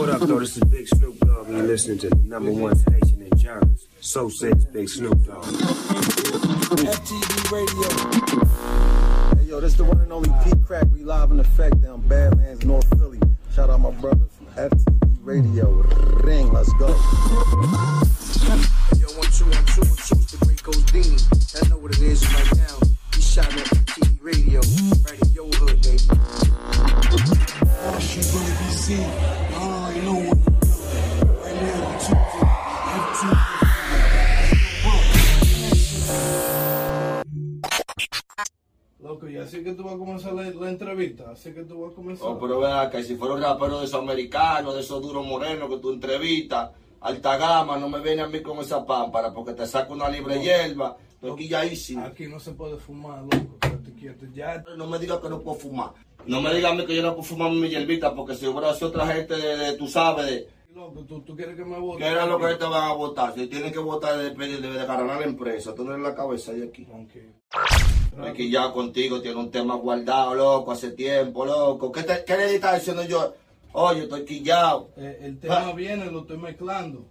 What up, though? This is Big Snoop Dogg, and you're listening to the number one station in Jarvis. So says Big Snoop Dogg. FTV Radio. Hey, yo, this the one and only Pete Crack. We live in effect down Badlands, North Philly. Shout out my brother from FTV Radio. Ring, let's go. Yo, one, two, one, two, one, two, así que tú vas a comenzar. Oh, pero vea que si fuera un rapero de esos americanos, de esos duros morenos que tú entrevistas, alta gama, no me viene a mí con esa pámpara porque te saco una libre hierba, estoy quilladísimo. Aquí no se puede fumar, loco, quédate quieto. Ya, No me digas que no puedo fumar. No me digas a mí que yo no puedo fumar mi hierbita porque si hubiera sido otra gente de, de- tú sabes, de, loco, ¿tú, tú quieres que me vote. ¿qué era lo que te van a votar? Si tienen que votar de, de, de, ganar la empresa, tú no eres la cabeza de aquí. Tranquilo. Aquí ya contigo tiene un tema guardado, loco, hace tiempo, loco. ¿Qué, te- qué le estás diciendo yo? Oye, estoy quillado. Eh, el tema viene, lo estoy mezclando.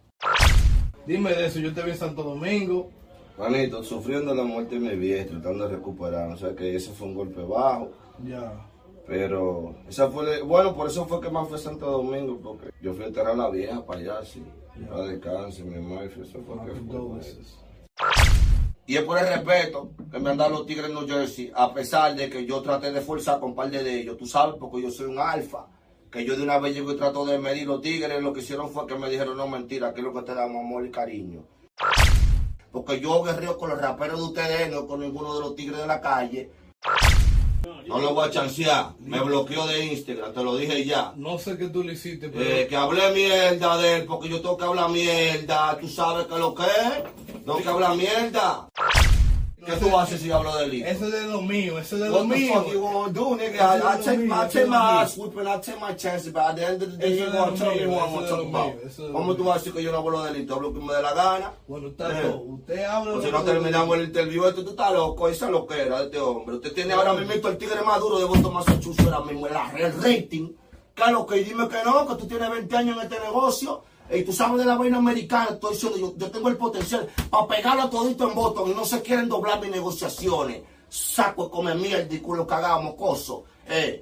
Dime de eso, yo te vi en Santo Domingo. Manito, sufriendo la muerte de mi viejo, tratando de recuperar. O sea que ese fue un golpe bajo. Ya. Pero, esa fue, la- bueno, por eso fue que más fue Santo Domingo, porque yo fui a enterrar a la vieja para allá, sí. Para descanse, mi hermano, eso fue que que fue. dos veces. Y es por el respeto que me han dado los Tigres de New Jersey, a pesar de que yo traté de forzar con un par de ellos. Tú sabes, porque yo soy un alfa. Que yo de una vez llego y trato de medir los Tigres. Lo que hicieron fue que me dijeron, no, mentira, que es lo que te damos amor y cariño. Porque yo guerrero con los raperos de ustedes, no con ninguno de los Tigres de la calle. No lo voy a chancear. Me bloqueó de Instagram, te lo dije ya. No sé qué tú le hiciste, pero. Eh, que hablé mierda de él, porque yo tengo que hablar mierda. Tú sabes que lo que es. Tengo que hablar mierda. ¿Qué tú haces si hablo de él? Eso es de lo mío, eso es de lo What the mío. fuck you gonna do, nigga? I, take, mío, I take my mío. ass I take my chances, but at the end of the day, you gonna tell me mío, what I'm gonna talk about. mío, ¿Cómo mío. tú vas a decir que yo no hablo de delito? Hablo que me dé la gana. Bueno, está Eh. Usted habla. O si lo no terminamos el interview, este, tú estás loco, esa es lo que era de este hombre. Usted tiene ahora mismo el tigre más duro de Boston, Massachusetts, ahora mismo, el, el rating. Claro que dime que no, que tú tienes 20 años en este negocio. Y tú sabes de la vaina americana, estoy diciendo, yo, yo tengo el potencial para pegarlo a todito en Boston y no se quieren doblar mis negociaciones. Saco de comer mierda y culo cagado, mocoso. Eh,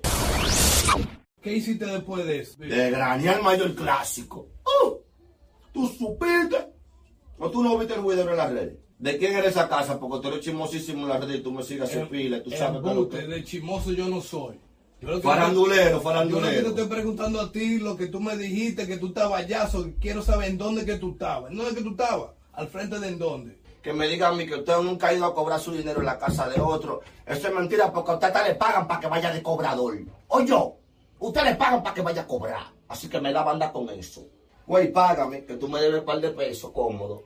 ¿Qué hiciste después de eso? de granear mayor clásico. Uh, ¿Tú supiste? ¿O tú no viste el video en las redes? ¿De quién era esa casa? Porque tú eres chismosísimo en las redes y tú me sigues Em- su pila tú sabes lo Embuste, que... de chismoso yo no soy. Que- Farandulero, Yo lo que te farandulero. estoy preguntando a ti, lo que tú me dijiste, que tú estabas allá, quiero saber en dónde que tú estabas. ¿En dónde que tú estabas? ¿Al frente de en dónde? Que me digan a mí que usted nunca ha ido a cobrar su dinero en la casa de otro. Eso es mentira porque a usted hasta le pagan para que vaya de cobrador. O yo, usted le pagan para que vaya a cobrar. Así que me da banda con eso. Güey, págame, que tú me debes un par de pesos, cómodo.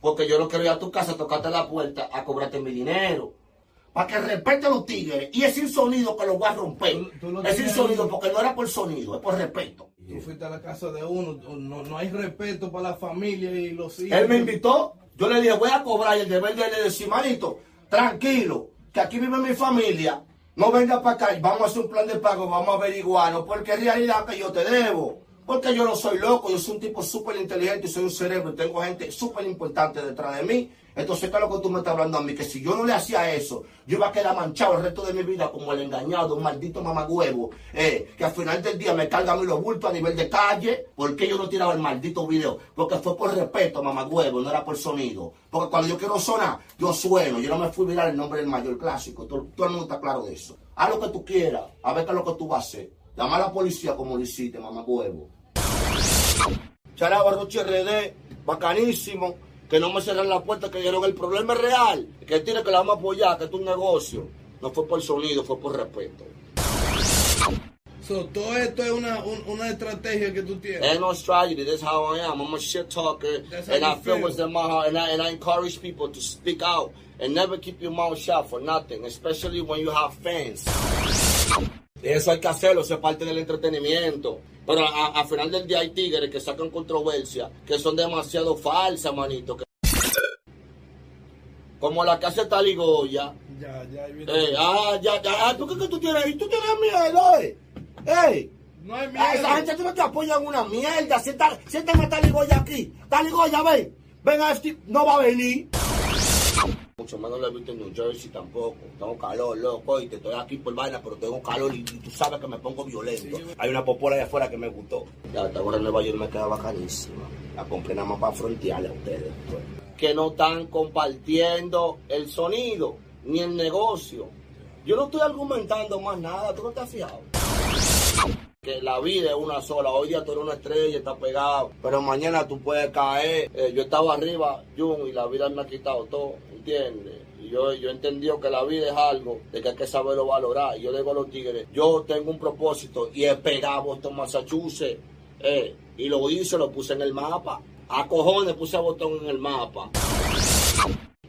Porque yo no quiero ir a tu casa a tocarte la puerta a cobrarte mi dinero. Para que respete a los tigres. Y es sin sonido que lo voy a romper. Tú- tú lo es sin sonido porque no era por sonido, es por respeto. Tú fuiste a la casa de uno, no, no hay respeto para la familia y los hijos. Él me invitó, yo le dije, voy a cobrar y el deber de él es decir, manito, tranquilo, que aquí vive mi familia, no venga para acá y vamos a hacer un plan de pago, vamos a averiguarlo, porque en realidad que yo te debo, porque yo no soy loco, yo soy un tipo súper inteligente y soy un cerebro y tengo gente súper importante detrás de mí. Entonces, ¿qué es lo que tú me estás hablando a mí? Que si yo no le hacía eso, yo iba a quedar manchado el resto de mi vida como el engañado, un maldito mamagüevo, eh, que al final del día me carga a mí los bultos a nivel de calle. ¿Por qué yo no tiraba el maldito video? Porque fue por respeto, mamagüevo, no era por sonido. Porque cuando yo quiero sonar, yo sueno. Yo no me fui a mirar el nombre del mayor clásico. Todo, todo el mundo está claro de eso. Haz lo que tú quieras, a ver qué es lo que tú vas a hacer. Llama a la policía como lo hiciste, mamagüevo. Chará Barroche RD, bacanísimo. Que no me cerran la puerta, que dijeron el problema es real. Que tiene que la vamos a apoyar, que es un negocio. No fue por sonido, fue por respeto. So, todo esto es una, un- una estrategia que tú tienes. Ain't no strategy, that's how I am. I'm a shit talker. That's and I feel feel. what's in my heart. And I, and I encourage people to speak out. And never keep your mouth shut for nothing. Especially when you have fans. Eso hay que hacerlo, eso es parte del entretenimiento. Pero a- a- al final del día hay tigres que sacan controversia, que son demasiado falsas, manito. que- Como la que hace Taligoya. Ya, ya. Eh, ah, ya, ya, ah, ¿tú qué que tú tienes ahí? ¿Tú tienes miedo, eh? ¡Ey! No hay A miedo. esa gente tú no te apoyan una mierda. Siéntame siéntame a Taligoya aquí. Taligoya, ven. Ven a este. No va a venir. Mucho menos lo he visto en New Jersey tampoco. Tengo calor, loco, y te estoy aquí por vaina, pero tengo calor y, y tú sabes que me pongo violento. Hay una popola de afuera que me gustó. Ya, hasta ahora en Nueva York me queda bacanísima. La compré nada más para frontearle a ustedes. pues. Que no están compartiendo el sonido ni el negocio. Yo no estoy argumentando más nada, tú no te has fijado que la vida es una sola. Hoy día tú eres una estrella, estás pegado, pero mañana tú puedes caer. Eh, yo estaba arriba, y la vida me ha quitado todo, ¿entiendes? Yo, yo he entendido que la vida es algo de que hay que saberlo valorar. Yo digo a los tigres, yo tengo un propósito y es pegar Boston, Massachusetts. Eh, y lo hice, lo puse en el mapa. A cojones puse a Boston en el mapa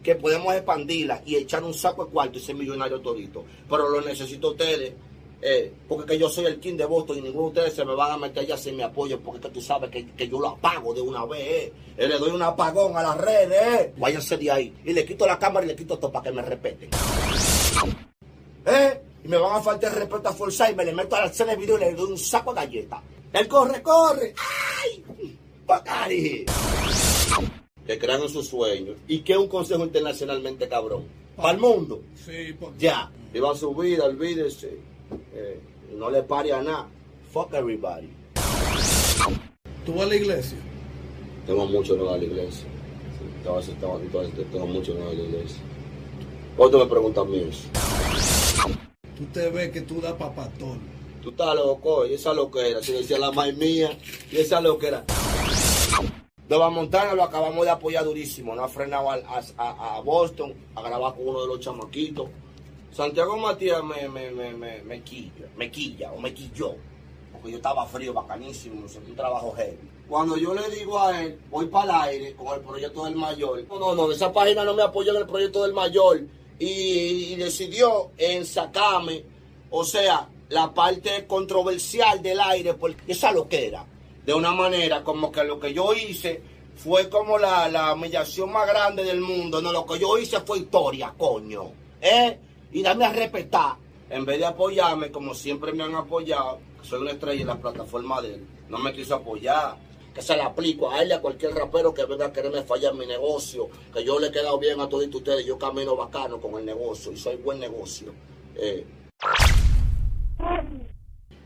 que podemos expandirla y echar un saco de cuarto y ser millonario todito. Pero lo necesito ustedes, eh, porque que yo soy el king de Boston y ninguno de ustedes se me van a meter allá sin mi apoyo, porque que tú sabes que, que yo lo apago de una vez. Eh. Eh, le doy un apagón a las redes. Eh. Váyanse de ahí. Y le quito la cámara y le quito todo para que me respeten. Y me van a faltar el respeto a Forza y me le meto a hacer el video y le doy un saco de galletas. Él corre, corre. ¡Ay! ¡Bacari! Que crean en sus sueños. ¿Y qué es un consejo internacionalmente cabrón? Para el mundo. Sí, porque Ya. Viva su vida, olvídese. Eh, no le pare a nada. Fuck everybody. tú vas a la iglesia. Tengo mucho no ir a la iglesia. Tengo, mucho no ir a la iglesia. ¿Cuánto me preguntan mí eso? Tú te ves que tú das pa' pastor. Tú estás loco, y esa loquera, si decía la madre mía, y esa loquera. Nueva Montana lo acabamos de apoyar durísimo, no ha frenado a- a Boston, a grabar con uno de los chamaquitos. Santiago Matías me, me, me, me, me quilla, me quilla o me quilló, porque yo estaba frío, bacanísimo, un trabajo heavy. Cuando yo le digo a él, voy para el aire con el proyecto del mayor, no, no, no, esa página no me apoyó en el proyecto del mayor y, decidió en sacarme, o sea, la parte controversial del aire, porque esa lo que era, de una manera como que lo que yo hice fue como la, la humillación más grande del mundo, no, lo que yo hice fue historia, coño, ¿eh? Y dame a respetar, en vez de apoyarme como siempre me han apoyado, soy una estrella en la plataforma de él, no me quiso apoyar, que se la aplico a él y a cualquier rapero que venga a quererme fallar mi negocio, que yo le he quedado bien a todos ustedes, yo camino bacano con el negocio y soy buen negocio. Eh.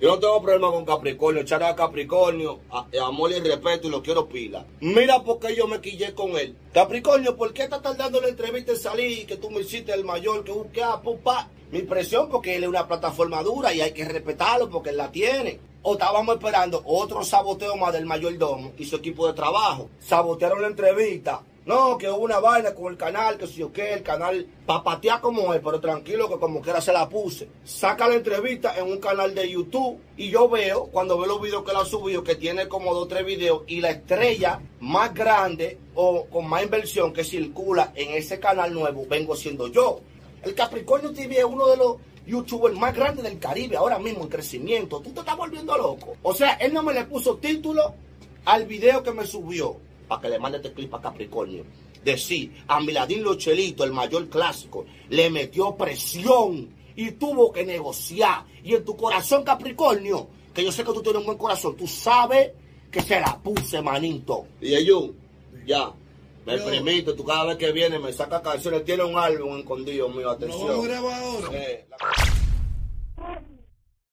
Yo no tengo problema con Capricornio, echar a Capricornio, a- a amor y respeto y lo quiero pila. Mira por qué yo me quillé con él. Capricornio, ¿por qué está tardando la entrevista en salir? Que tú me hiciste el mayor, que busqué a pupa. Mi presión porque él es una plataforma dura y hay que respetarlo porque él la tiene. O estábamos esperando otro saboteo más del mayordomo y su equipo de trabajo. Sabotearon la entrevista. No, que hubo una vaina con el canal, que si yo qué, el canal papatea como él, pero tranquilo que como quiera se la puse. Saca la entrevista en un canal de YouTube y yo veo, cuando veo los videos que él ha subido, que tiene como dos o tres videos y la estrella más grande o con más inversión que circula en ese canal nuevo vengo siendo yo. El Capricornio TV es uno de los youtubers más grandes del Caribe ahora mismo en crecimiento. Tú te estás volviendo loco. O sea, él no me le puso título al video que me subió para que le mande este clip a Capricornio. Decir, a Miladín Lochelito, el mayor clásico, le metió presión y tuvo que negociar. Y en tu corazón, Capricornio, que yo sé que tú tienes un buen corazón, tú sabes que se la puse, manito. Y ellos, ya, me Yo- permite, tú cada vez que viene me saca canciones, tiene un álbum escondido mío, ¿Lo atención. grabar ahora? Eh, la-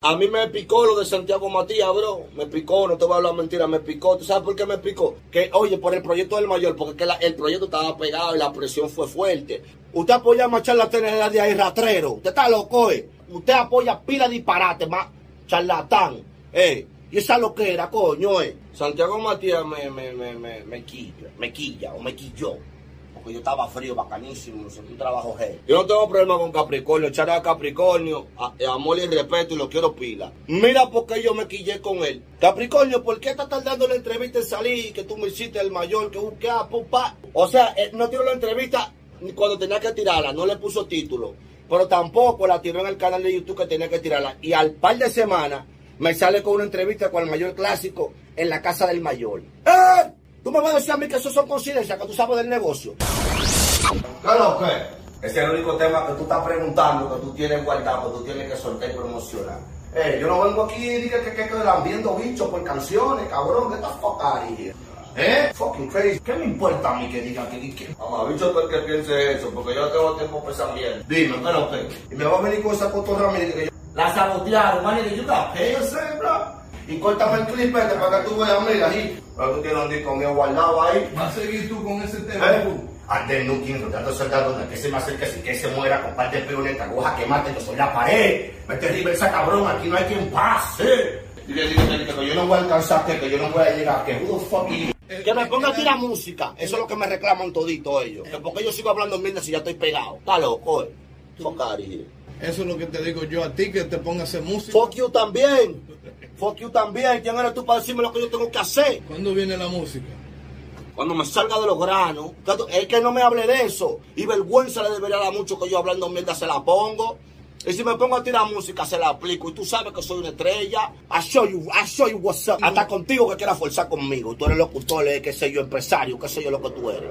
A mí me picó lo de Santiago Matías, bro. Me picó, no te voy a hablar mentira, me picó. ¿Tú sabes por qué me picó? Que, oye, por el proyecto del mayor, porque el proyecto estaba pegado y la presión fue fuerte. Usted apoya más charlatanes de ahí ratrero. Usted está loco, eh. Usted apoya pila disparate, más charlatán. Eh. Y esa lo que era, coño, eh. Santiago Matías me, me, me, me, me quilla, me quilla o me quilló. Porque yo estaba frío, bacanísimo, sentí un trabajo heavy. Yo no tengo problema con Capricornio, echar a Capricornio, a amor y respeto y lo quiero pila. Mira por qué yo me quillé con él. Capricornio, ¿por qué está tardando la entrevista en salir? Que tú me hiciste el mayor, que busqué a pupa. O sea, él no tiró la entrevista cuando tenía que tirarla, no le puso título. Pero tampoco la tiró en el canal de YouTube que tenía que tirarla. Y al par de semanas me sale con una entrevista con el mayor clásico en la casa del mayor. ¡Eh! Tú me vas a decir a mí que eso son coincidencias, que tú sabes del negocio. ¿Qué es lo que? Ese es el único tema que tú estás preguntando, que tú tienes guardado, que tú tienes que soltar y promocionar. Eh, yo no vengo aquí y diga que, que, que lambiendo bichos por canciones, cabrón. Out of here. ¿Eh? Fucking crazy. ¿Qué me importa a mí que digan que... que... Mamá, bicho tú el que piense eso, porque yo no tengo tiempo para pensar bien. Dime, espérate. Y me va a venir con esa cotorra mía que yo... La sabotearon, man, y yo got pay yourself. Y córtame el clip este para que tú veas, mira, ahí. Pero tú tienes un disco mío guardado ahí. ¿Vas a seguir tú con ese tema? ¿Eh? Ande nunca encontrando soldados donde que se me acerque sin que se muera, comparte peoneta, aguja que mate, yo soy la pared. Mete reversa cabrón, aquí no hay quien pase. Y le digo que, yo no voy a alcanzar, que, yo no voy a llegar, que who the fuck is- Que me ponga a tirar música, eso es lo que me reclaman todito ellos. Que porque yo sigo hablando mierda si ya estoy pegado. Está loco, eh. Fuck out of here. Eso es lo que te digo yo a ti, que te pongas a hacer música. Fuck you también. Fuck you también. ¿Quién eres tú para decirme lo que yo tengo que hacer? ¿Cuándo viene la música? Cuando me salga de los granos, es que no me hable de eso. Y vergüenza le debería dar mucho que yo hablando mierda se la pongo. Y si me pongo a tirar música, se la aplico. Y tú sabes que soy una estrella. I show you, I show you what's up. Hasta contigo que quieras forzar conmigo. Tú eres locutor, eh, qué sé yo, empresario, qué sé yo lo que tú eres.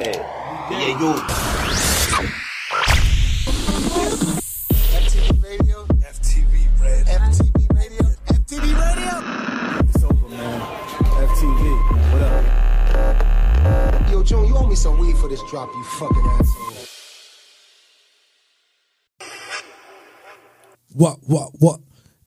Eh, Yu. FTV some weed for this drop, you fucking asshole. What, what, what?